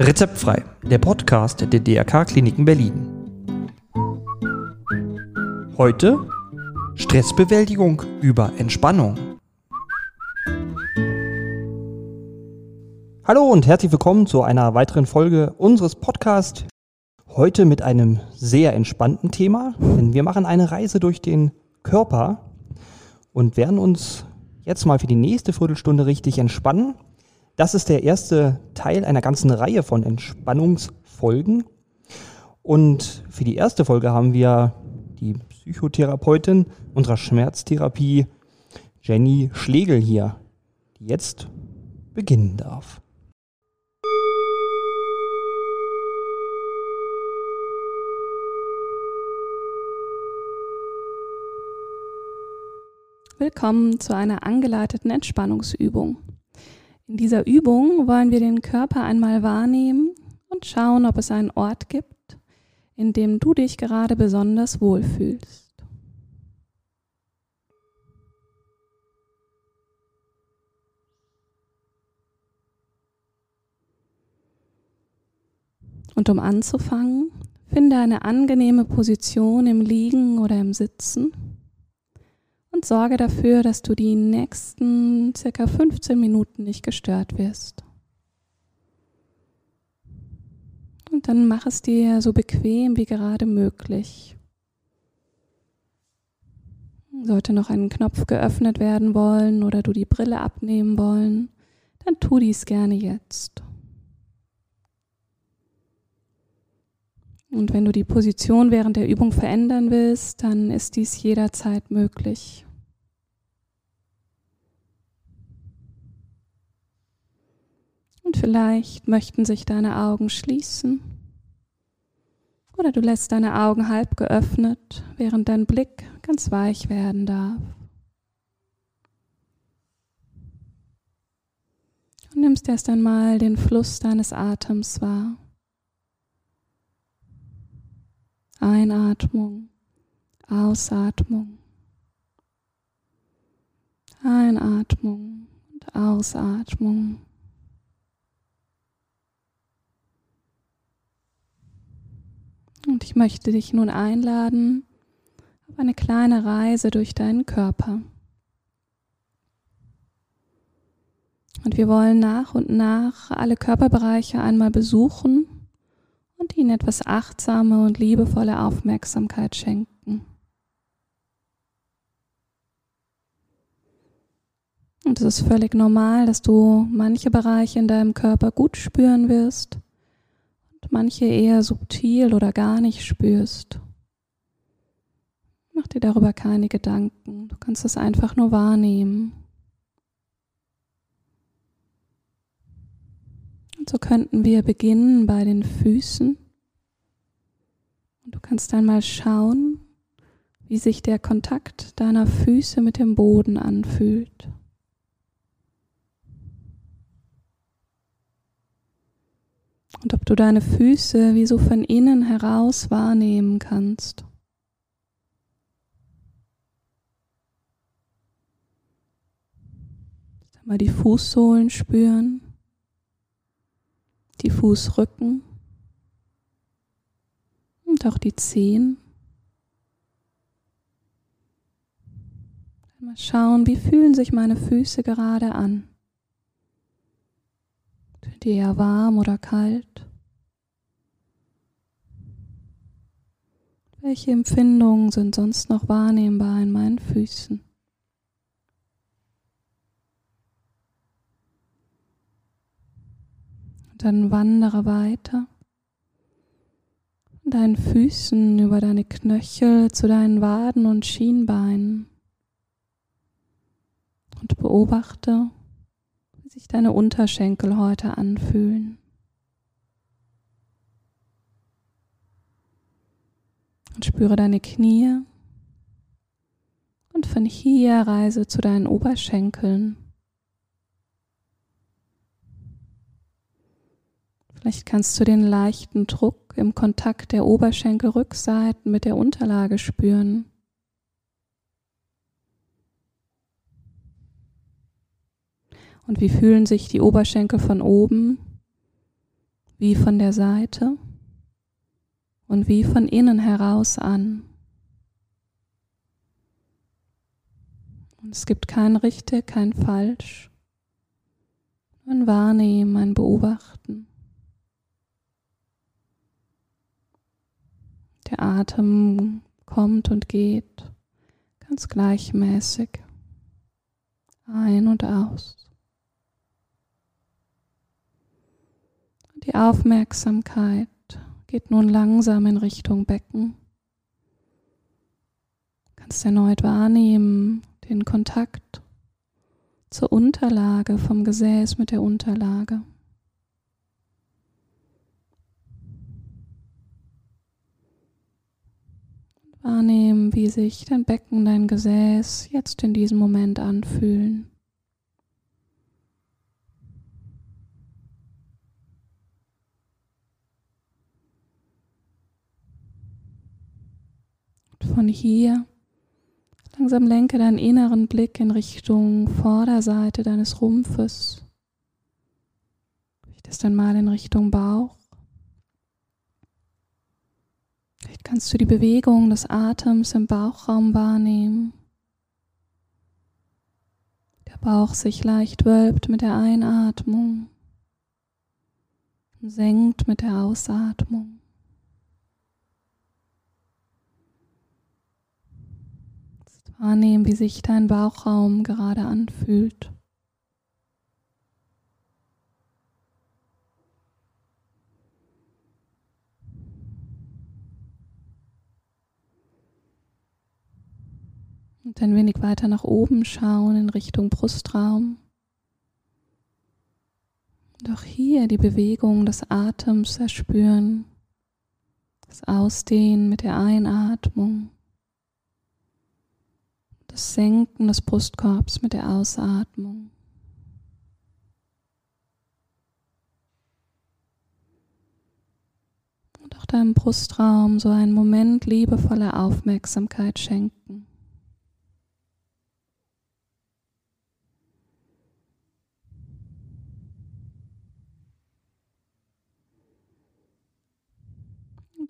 Rezeptfrei, der Podcast der DRK Kliniken Berlin. Heute Stressbewältigung über Entspannung. Hallo und herzlich willkommen zu einer weiteren Folge unseres Podcasts. Heute mit einem sehr entspannten Thema, denn wir machen eine Reise durch den Körper und werden uns jetzt mal für die nächste Viertelstunde richtig entspannen. Das ist der erste Teil einer ganzen Reihe von Entspannungsfolgen. Und für die erste Folge haben wir die Psychotherapeutin unserer Schmerztherapie, Jenny Schlegel hier, die jetzt beginnen darf. Willkommen zu einer angeleiteten Entspannungsübung. In dieser Übung wollen wir den Körper einmal wahrnehmen und schauen, ob es einen Ort gibt, in dem du dich gerade besonders wohlfühlst. Und um anzufangen, finde eine angenehme Position im Liegen oder im Sitzen und sorge dafür, dass du die nächsten circa 15 Minuten nicht gestört wirst. Und dann mach es dir so bequem wie gerade möglich. Sollte noch ein Knopf geöffnet werden wollen oder du die Brille abnehmen wollen, dann tu dies gerne jetzt. Und wenn du die Position während der Übung verändern willst, dann ist dies jederzeit möglich. Und vielleicht möchten sich deine Augen schließen. Oder du lässt deine Augen halb geöffnet, während dein Blick ganz weich werden darf. Und nimmst erst einmal den Fluss deines Atems wahr. Einatmung, Ausatmung. Einatmung und Ausatmung. Und ich möchte dich nun einladen auf eine kleine Reise durch deinen Körper. Und wir wollen nach und nach alle Körperbereiche einmal besuchen und ihnen etwas achtsame und liebevolle Aufmerksamkeit schenken. Und es ist völlig normal, dass du manche Bereiche in deinem Körper gut spüren wirst manche eher subtil oder gar nicht spürst. Mach dir darüber keine Gedanken. Du kannst es einfach nur wahrnehmen. Und so könnten wir beginnen bei den Füßen. Und du kannst einmal schauen, wie sich der Kontakt deiner Füße mit dem Boden anfühlt. Und ob du deine Füße wie so von innen heraus wahrnehmen kannst. Mal die Fußsohlen spüren, die Fußrücken und auch die Zehen. Mal schauen, wie fühlen sich meine Füße gerade an dir ja warm oder kalt? Welche Empfindungen sind sonst noch wahrnehmbar in meinen Füßen? Dann wandere weiter deinen Füßen über deine Knöchel zu deinen Waden und Schienbeinen und beobachte, sich deine Unterschenkel heute anfühlen. Und spüre deine Knie. Und von hier reise zu deinen Oberschenkeln. Vielleicht kannst du den leichten Druck im Kontakt der Oberschenkelrückseiten mit der Unterlage spüren. Und wie fühlen sich die Oberschenkel von oben, wie von der Seite und wie von innen heraus an? Und es gibt kein richtig, kein falsch. Ein Wahrnehmen, ein Beobachten. Der Atem kommt und geht ganz gleichmäßig ein und aus. Die Aufmerksamkeit geht nun langsam in Richtung Becken. Du kannst erneut wahrnehmen den Kontakt zur Unterlage, vom Gesäß mit der Unterlage. Wahrnehmen, wie sich dein Becken, dein Gesäß jetzt in diesem Moment anfühlen. Von hier langsam lenke deinen inneren Blick in Richtung Vorderseite deines Rumpfes. Richtest dann mal in Richtung Bauch. Vielleicht kannst du die Bewegung des Atems im Bauchraum wahrnehmen. Der Bauch sich leicht wölbt mit der Einatmung und senkt mit der Ausatmung. Wahrnehmen, wie sich dein Bauchraum gerade anfühlt. Und ein wenig weiter nach oben schauen in Richtung Brustraum. Auch hier die Bewegung des Atems erspüren. Das Ausdehnen mit der Einatmung. Das Senken des Brustkorbs mit der Ausatmung. Und auch deinem Brustraum so einen Moment liebevoller Aufmerksamkeit schenken.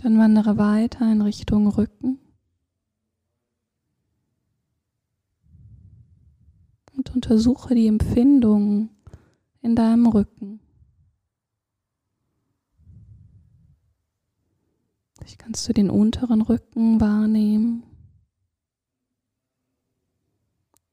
Dann wandere weiter in Richtung Rücken. Und untersuche die Empfindungen in deinem Rücken. Vielleicht kannst du den unteren Rücken wahrnehmen,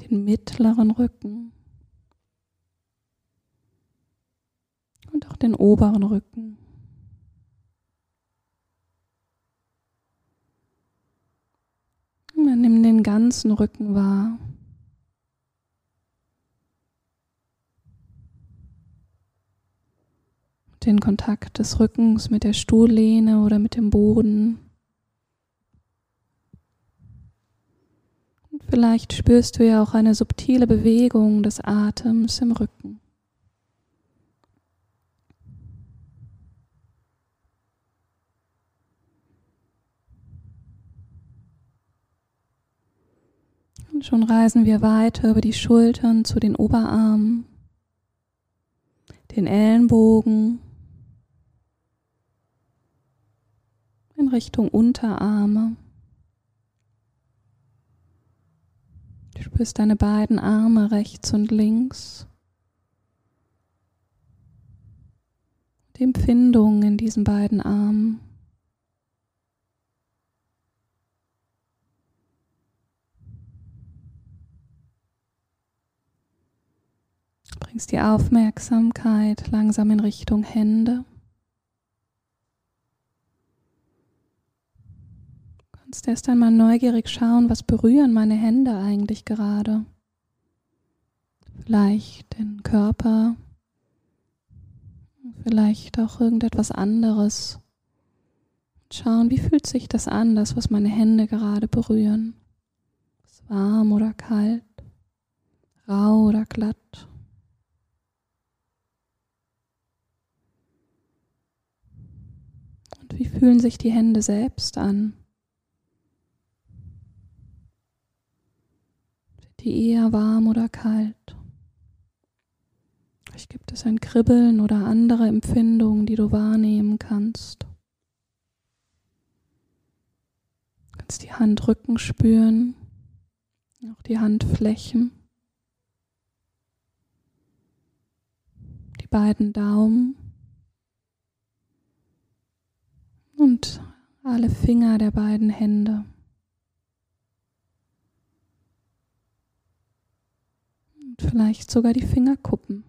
den mittleren Rücken und auch den oberen Rücken. Nimm den ganzen Rücken wahr. Den Kontakt des Rückens mit der Stuhllehne oder mit dem Boden. Und vielleicht spürst du ja auch eine subtile Bewegung des Atems im Rücken. Und schon reisen wir weiter über die Schultern zu den Oberarmen, den Ellenbogen, in Richtung Unterarme. Du spürst deine beiden Arme rechts und links. Die Empfindung in diesen beiden Armen. Bringst die Aufmerksamkeit langsam in Richtung Hände. Kannst erst einmal neugierig schauen, was berühren meine Hände eigentlich gerade. Vielleicht den Körper, vielleicht auch irgendetwas anderes. Schauen, wie fühlt sich das an, das, was meine Hände gerade berühren. Ist warm oder kalt, rau oder glatt. Wie fühlen sich die Hände selbst an? Die eher warm oder kalt? Vielleicht gibt es ein Kribbeln oder andere Empfindungen, die du wahrnehmen kannst. Du kannst die Handrücken spüren, auch die Handflächen, die beiden Daumen und alle Finger der beiden Hände. Und vielleicht sogar die Fingerkuppen.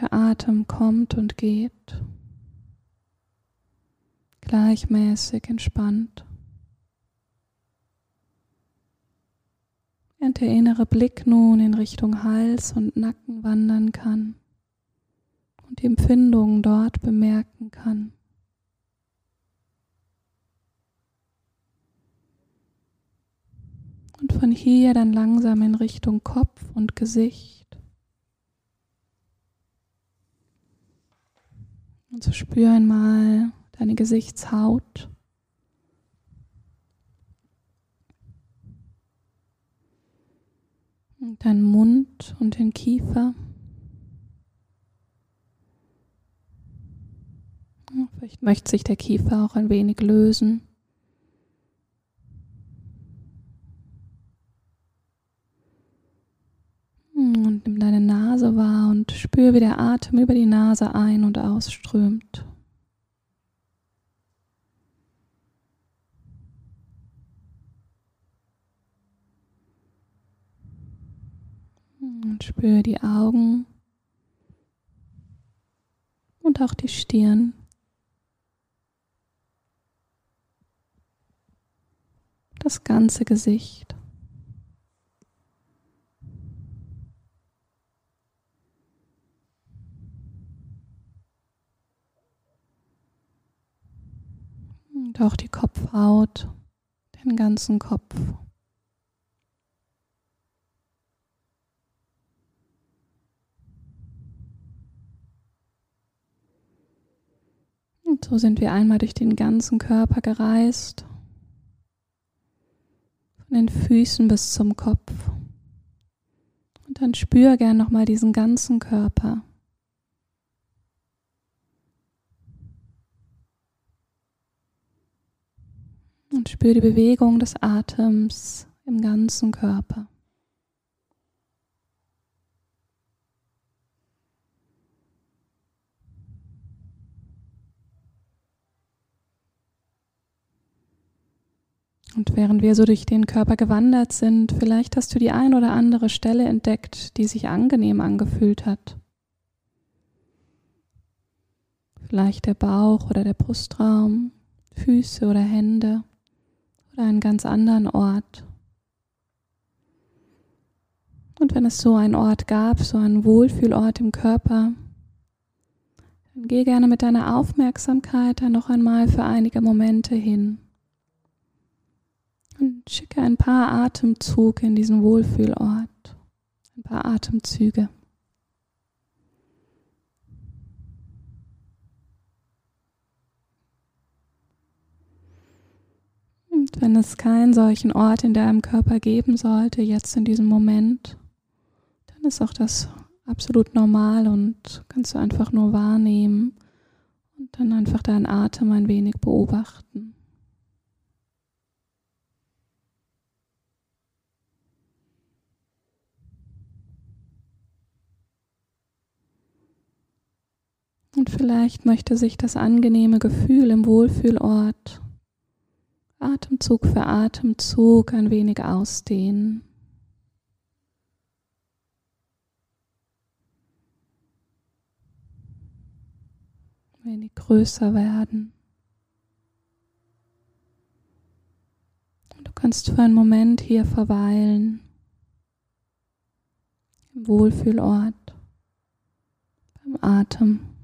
Der Atem kommt und geht, gleichmäßig entspannt. Während der innere Blick nun in Richtung Hals und Nacken wandern kann und die Empfindungen dort bemerken kann. Und von hier dann langsam in Richtung Kopf und Gesicht. Und so spür einmal deine Gesichtshaut. Und deinen Mund und den Kiefer. Vielleicht möchte sich der Kiefer auch ein wenig lösen. Und nimm deine Nase wahr und spür, wie der Atem über die Nase ein- und ausströmt. Und spür die Augen und auch die Stirn. Das ganze Gesicht. Auch die Kopfhaut, den ganzen Kopf. Und so sind wir einmal durch den ganzen Körper gereist, von den Füßen bis zum Kopf. Und dann spür gern nochmal diesen ganzen Körper. Und spür die Bewegung des Atems im ganzen Körper. Und während wir so durch den Körper gewandert sind, vielleicht hast du die ein oder andere Stelle entdeckt, die sich angenehm angefühlt hat. Vielleicht der Bauch oder der Brustraum, Füße oder Hände oder einen ganz anderen Ort. Und wenn es so einen Ort gab, so einen Wohlfühlort im Körper, dann geh gerne mit deiner Aufmerksamkeit da noch einmal für einige Momente hin. Und schicke ein paar Atemzüge in diesen Wohlfühlort. Ein paar Atemzüge. Und wenn es keinen solchen Ort in deinem Körper geben sollte, jetzt in diesem Moment, dann ist auch das absolut normal und kannst du einfach nur wahrnehmen und dann einfach deinen Atem ein wenig beobachten. Und vielleicht möchte sich das angenehme Gefühl im Wohlfühlort Atemzug für Atemzug ein wenig ausdehnen. Ein wenig größer werden. Du kannst für einen Moment hier verweilen, im Wohlfühlort, beim Atem.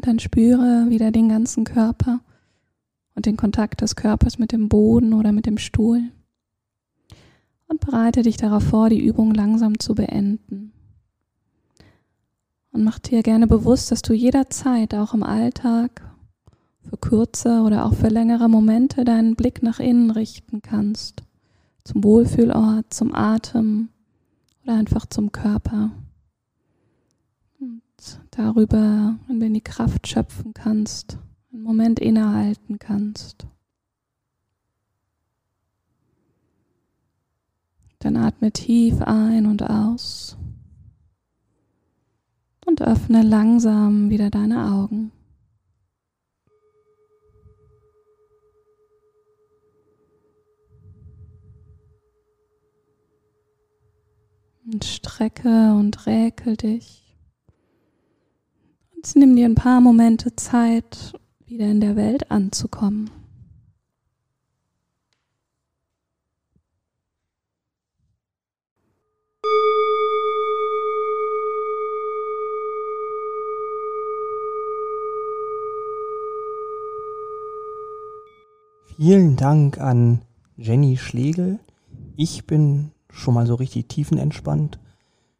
Und dann spüre wieder den ganzen Körper und den Kontakt des Körpers mit dem Boden oder mit dem Stuhl. Und bereite dich darauf vor, die Übung langsam zu beenden. Und mach dir gerne bewusst, dass du jederzeit auch im Alltag für kurze oder auch für längere Momente deinen Blick nach innen richten kannst. Zum Wohlfühlort, zum Atem oder einfach zum Körper. Darüber, wenn du in die Kraft schöpfen kannst, einen Moment innehalten kannst. Dann atme tief ein und aus und öffne langsam wieder deine Augen. Und strecke und räkel dich. Und nimm dir ein paar Momente Zeit, wieder in der Welt anzukommen. Vielen Dank an Jenny Schlegel. Ich bin schon mal so richtig tiefenentspannt,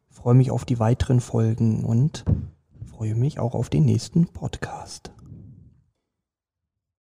freue mich auf die weiteren Folgen und freue mich auch auf den nächsten Podcast.